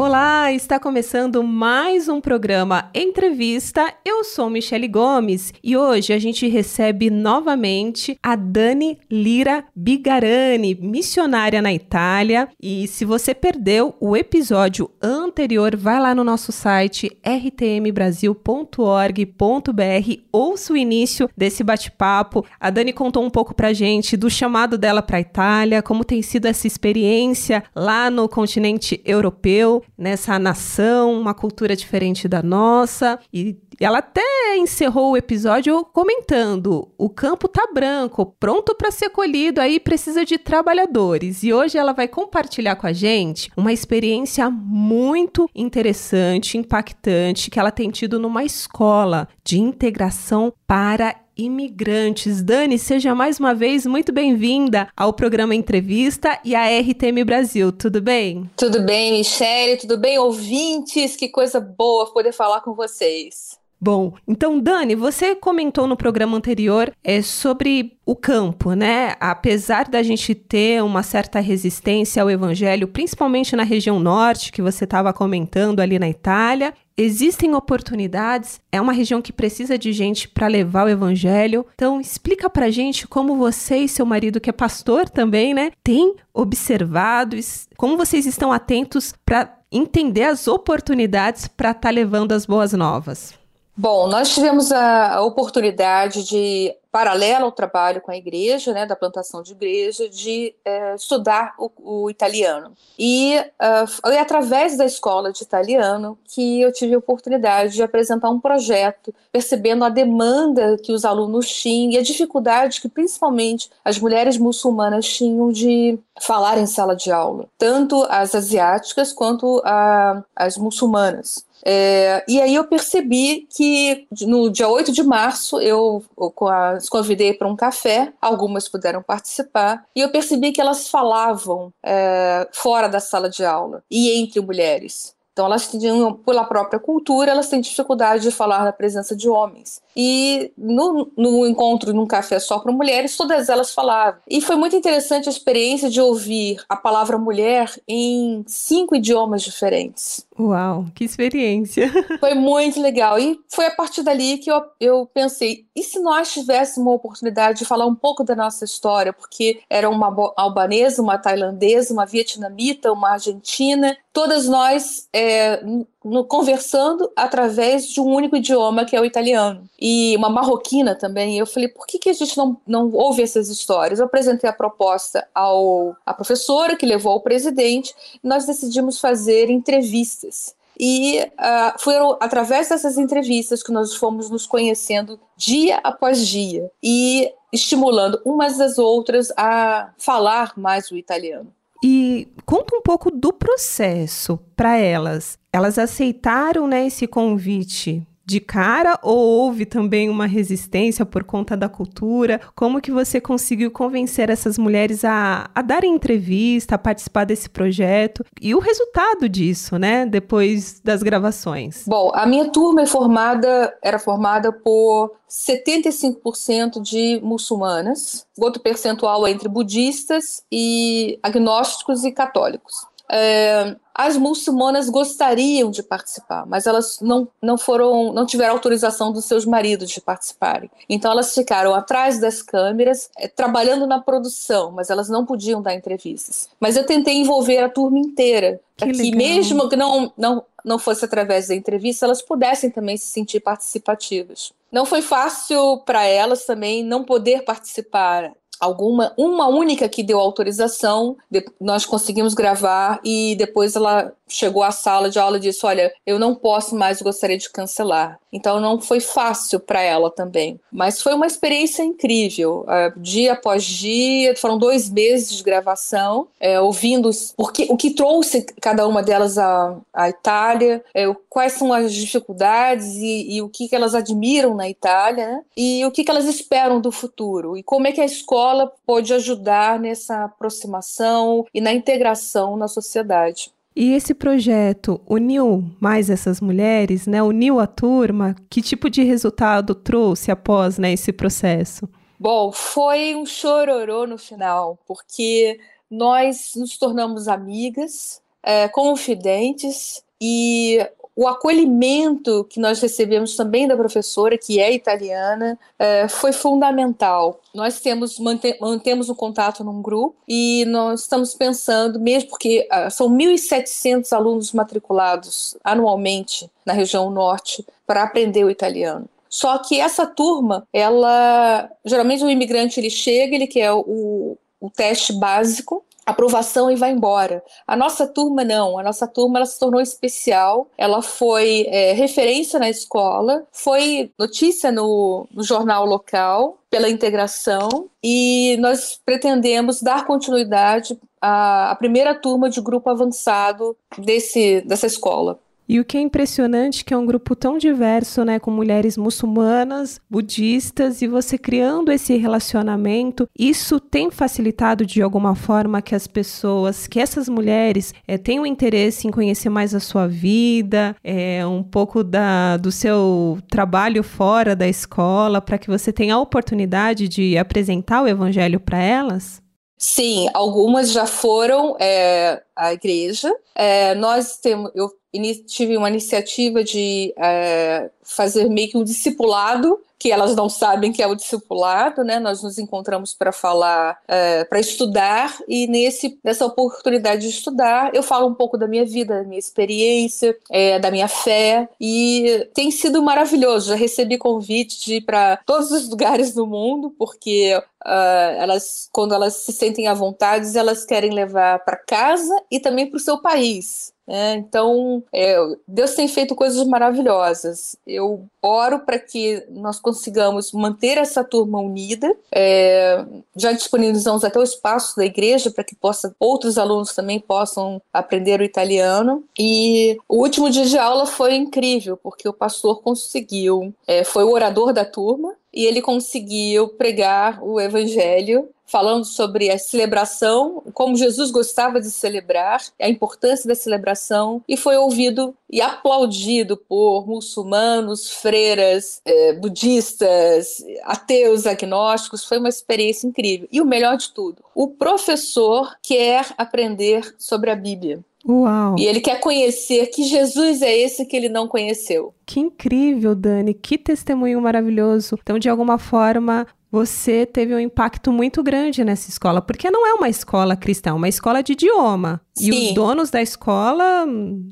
Olá, está começando mais um programa Entrevista. Eu sou Michele Gomes e hoje a gente recebe novamente a Dani Lira Bigarani, missionária na Itália. E se você perdeu o episódio anterior, vai lá no nosso site rtmbrasil.org.br, ouça o início desse bate-papo. A Dani contou um pouco pra gente do chamado dela para a Itália, como tem sido essa experiência lá no continente europeu nessa nação, uma cultura diferente da nossa. E ela até encerrou o episódio comentando: o campo tá branco, pronto para ser colhido, aí precisa de trabalhadores. E hoje ela vai compartilhar com a gente uma experiência muito interessante, impactante que ela tem tido numa escola de integração para imigrantes. Dani, seja mais uma vez muito bem-vinda ao programa Entrevista e à RTM Brasil. Tudo bem? Tudo bem, Michele. Tudo bem, ouvintes? Que coisa boa poder falar com vocês. Bom, então, Dani, você comentou no programa anterior é, sobre o campo, né? Apesar da gente ter uma certa resistência ao evangelho, principalmente na região norte, que você estava comentando ali na Itália, existem oportunidades, é uma região que precisa de gente para levar o evangelho. Então, explica pra gente como você e seu marido, que é pastor também, né, têm observado, como vocês estão atentos para entender as oportunidades para estar tá levando as boas novas. Bom, nós tivemos a, oportunidade de paralelo ao trabalho com a igreja, né, da plantação de igreja, de é, estudar o, o, italiano. E uh, foi através da escola de italiano que eu tive a oportunidade de apresentar um projeto, percebendo a demanda que os alunos tinham e a dificuldade que principalmente as mulheres muçulmanas tinham de falar em sala de aula, tanto as asiáticas quanto a, as muçulmanas. É, e aí eu percebi que no dia 8 de março eu, eu as convidei para um café, algumas puderam participar, e eu percebi que elas falavam é, fora da sala de aula e entre mulheres. Então, elas tinham, pela própria cultura, elas têm dificuldade de falar na presença de homens. E no, no encontro num café só para mulheres, todas elas falavam. E foi muito interessante a experiência de ouvir a palavra mulher em cinco idiomas diferentes. Uau, que experiência! Foi muito legal. E foi a partir dali que eu, eu pensei: e se nós tivéssemos uma oportunidade de falar um pouco da nossa história? Porque era uma albanesa, uma tailandesa, uma vietnamita, uma argentina, todas nós é, no, conversando através de um único idioma que é o italiano. E uma marroquina também. eu falei, por que, que a gente não, não ouve essas histórias? Eu apresentei a proposta ao a professora, que levou ao presidente, e nós decidimos fazer entrevistas. E uh, foram através dessas entrevistas que nós fomos nos conhecendo dia após dia e estimulando umas às outras a falar mais o italiano. E conta um pouco do processo para elas. Elas aceitaram né, esse convite de cara ou houve também uma resistência por conta da cultura? Como que você conseguiu convencer essas mulheres a, a darem entrevista, a participar desse projeto? E o resultado disso, né, depois das gravações? Bom, a minha turma é formada, era formada por 75% de muçulmanas, outro percentual é entre budistas e agnósticos e católicos. É, as muçulmanas gostariam de participar, mas elas não, não foram, não tiveram autorização dos seus maridos de participarem. Então elas ficaram atrás das câmeras, é, trabalhando na produção, mas elas não podiam dar entrevistas. Mas eu tentei envolver a turma inteira, para que, que mesmo que não, não, não fosse através da entrevista, elas pudessem também se sentir participativas. Não foi fácil para elas também não poder participar alguma, uma única que deu autorização, de, nós conseguimos gravar e depois ela chegou à sala de aula e disse: Olha, eu não posso mais, gostaria de cancelar. Então não foi fácil para ela também. Mas foi uma experiência incrível. Uh, dia após dia, foram dois meses de gravação, é, ouvindo porque, o que trouxe cada uma delas à, à Itália, é, quais são as dificuldades e, e, o que, que elas admiram na Itália, né? e o que, que elas esperam do futuro, e como é que a escola pode ajudar nessa aproximação e na integração na sociedade. E esse projeto uniu mais essas mulheres, né? Uniu a turma. Que tipo de resultado trouxe após né, esse processo? Bom, foi um chororô no final, porque nós nos tornamos amigas, é, confidentes, e o acolhimento que nós recebemos também da professora, que é italiana, é, foi fundamental. Nós temos mante mantemos um contato num grupo e nós estamos pensando, mesmo porque uh, são 1.700 alunos matriculados anualmente na região norte para aprender o italiano. Só que essa turma, ela geralmente o imigrante ele chega, ele quer o, o teste básico aprovação e vai embora. A nossa turma não, a nossa turma ela se tornou especial, ela foi é, referência na escola, foi notícia no, no jornal local pela integração e nós pretendemos dar continuidade à, à primeira turma de grupo avançado desse, dessa escola. E o que é impressionante é que é um grupo tão diverso, né, com mulheres muçulmanas, budistas, e você criando esse relacionamento, isso tem facilitado de alguma forma que as pessoas, que essas mulheres é, tenham interesse em conhecer mais a sua vida, é, um pouco da, do seu trabalho fora da escola, para que você tenha a oportunidade de apresentar o evangelho para elas? Sim, algumas já foram é, à igreja. É, nós temos, eu tive uma iniciativa de é, fazer meio que um discipulado que elas não sabem que é o discipulado, né? Nós nos encontramos para falar, é, para estudar e nesse nessa oportunidade de estudar eu falo um pouco da minha vida, da minha experiência, é, da minha fé e tem sido maravilhoso. Já recebi convite de ir para todos os lugares do mundo porque uh, elas, quando elas se sentem à vontade, elas querem levar para casa e também para o seu país. É, então, é, Deus tem feito coisas maravilhosas. Eu oro para que nós consigamos manter essa turma unida. É, já disponibilizamos até o espaço da igreja para que possa, outros alunos também possam aprender o italiano. E o último dia de aula foi incrível, porque o pastor conseguiu, é, foi o orador da turma, e ele conseguiu pregar o evangelho falando sobre a celebração, como Jesus gostava de celebrar, a importância da celebração, e foi ouvido e aplaudido por muçulmanos, freiras, eh, budistas, ateus, agnósticos. Foi uma experiência incrível. E o melhor de tudo, o professor quer aprender sobre a Bíblia. Uau! E ele quer conhecer que Jesus é esse que ele não conheceu. Que incrível, Dani! Que testemunho maravilhoso. Então, de alguma forma, você teve um impacto muito grande nessa escola, porque não é uma escola cristã, é uma escola de idioma. Sim. E os donos da escola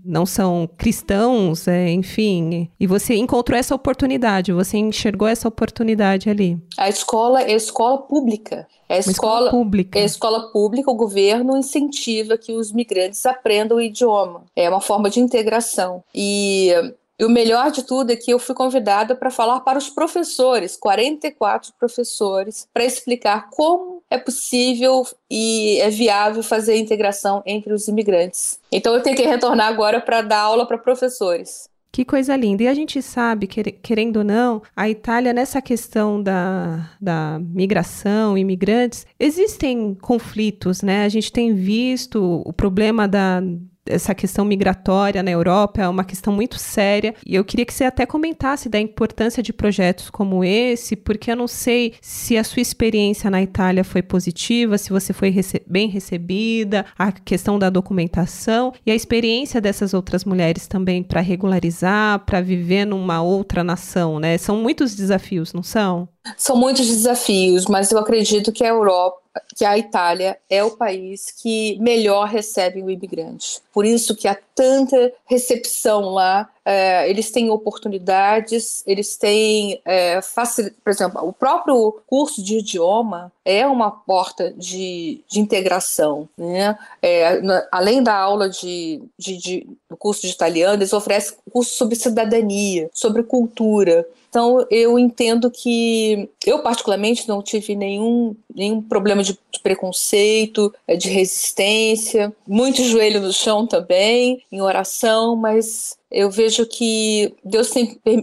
não são cristãos, é, enfim. E você encontrou essa oportunidade, você enxergou essa oportunidade ali. A escola é escola pública. É escola, escola, pública. É escola pública, o governo incentiva que os migrantes aprendam o idioma. É uma forma de integração. E e o melhor de tudo é que eu fui convidada para falar para os professores, 44 professores, para explicar como é possível e é viável fazer a integração entre os imigrantes. Então eu tenho que retornar agora para dar aula para professores. Que coisa linda. E a gente sabe, querendo ou não, a Itália, nessa questão da, da migração, imigrantes, existem conflitos, né? A gente tem visto o problema da essa questão migratória na Europa é uma questão muito séria e eu queria que você até comentasse da importância de projetos como esse, porque eu não sei se a sua experiência na Itália foi positiva, se você foi rece bem recebida, a questão da documentação e a experiência dessas outras mulheres também para regularizar, para viver numa outra nação, né? São muitos desafios, não são? São muitos desafios, mas eu acredito que a Europa que a Itália é o país que melhor recebe o imigrante. Por isso que há tanta recepção lá. É, eles têm oportunidades, eles têm é, por exemplo, o próprio curso de idioma é uma porta de, de integração, né? É, na, além da aula de, de, de, do curso de italiano, eles oferecem curso sobre cidadania, sobre cultura. Então, eu entendo que eu, particularmente, não tive nenhum, nenhum problema de, de preconceito, é, de resistência, muito joelho no chão também, em oração, mas eu vejo que Deus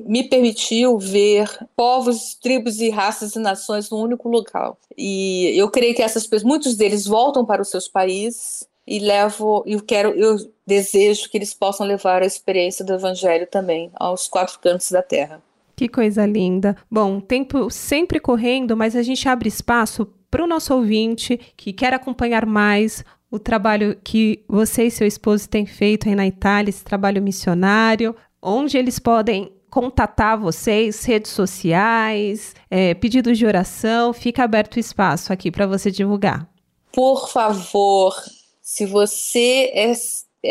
me permitiu ver povos, tribos e raças e nações num único local. E eu creio que essas pessoas, muitos deles voltam para os seus países, e levo, eu quero, eu desejo que eles possam levar a experiência do Evangelho também aos quatro cantos da terra. Que coisa linda. Bom, tempo sempre correndo, mas a gente abre espaço para o nosso ouvinte que quer acompanhar mais o trabalho que você e seu esposo têm feito aí na Itália, esse trabalho missionário, onde eles podem contatar vocês, redes sociais, é, pedidos de oração, fica aberto o espaço aqui para você divulgar. Por favor, se você é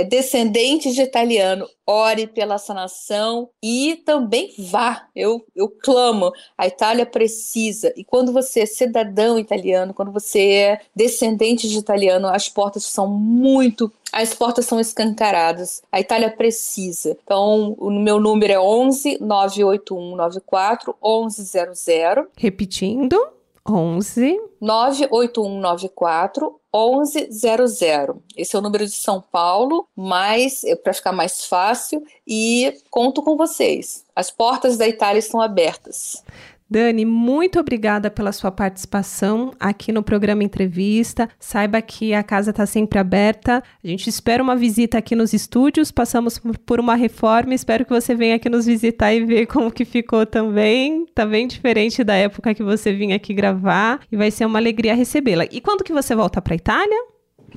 descendente de italiano, ore pela essa nação e também vá. Eu, eu clamo, a Itália precisa. E quando você é cidadão italiano, quando você é descendente de italiano, as portas são muito as portas são escancaradas. A Itália precisa. Então, o meu número é 11 981 94 1100. Repetindo, 11 98194 1100. Esse é o número de São Paulo, mas é para ficar mais fácil e conto com vocês. As portas da Itália estão abertas. Dani, muito obrigada pela sua participação aqui no programa Entrevista. Saiba que a casa está sempre aberta. A gente espera uma visita aqui nos estúdios. Passamos por uma reforma. Espero que você venha aqui nos visitar e ver como que ficou também. Tá bem diferente da época que você vinha aqui gravar. E vai ser uma alegria recebê-la. E quando que você volta para a Itália?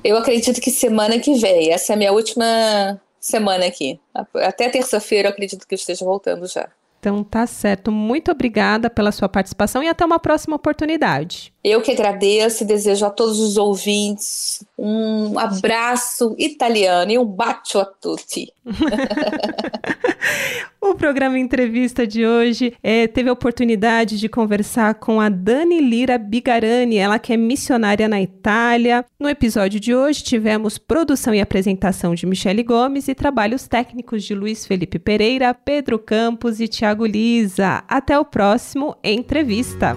Eu acredito que semana que vem. Essa é a minha última semana aqui. Até terça-feira eu acredito que eu esteja voltando já. Então tá certo. Muito obrigada pela sua participação e até uma próxima oportunidade. Eu que agradeço e desejo a todos os ouvintes um abraço italiano e um bacio a tutti. o programa Entrevista de hoje é, teve a oportunidade de conversar com a Dani Lira Bigarani, ela que é missionária na Itália. No episódio de hoje tivemos produção e apresentação de Michele Gomes e trabalhos técnicos de Luiz Felipe Pereira, Pedro Campos e Tiago Lisa. Até o próximo Entrevista.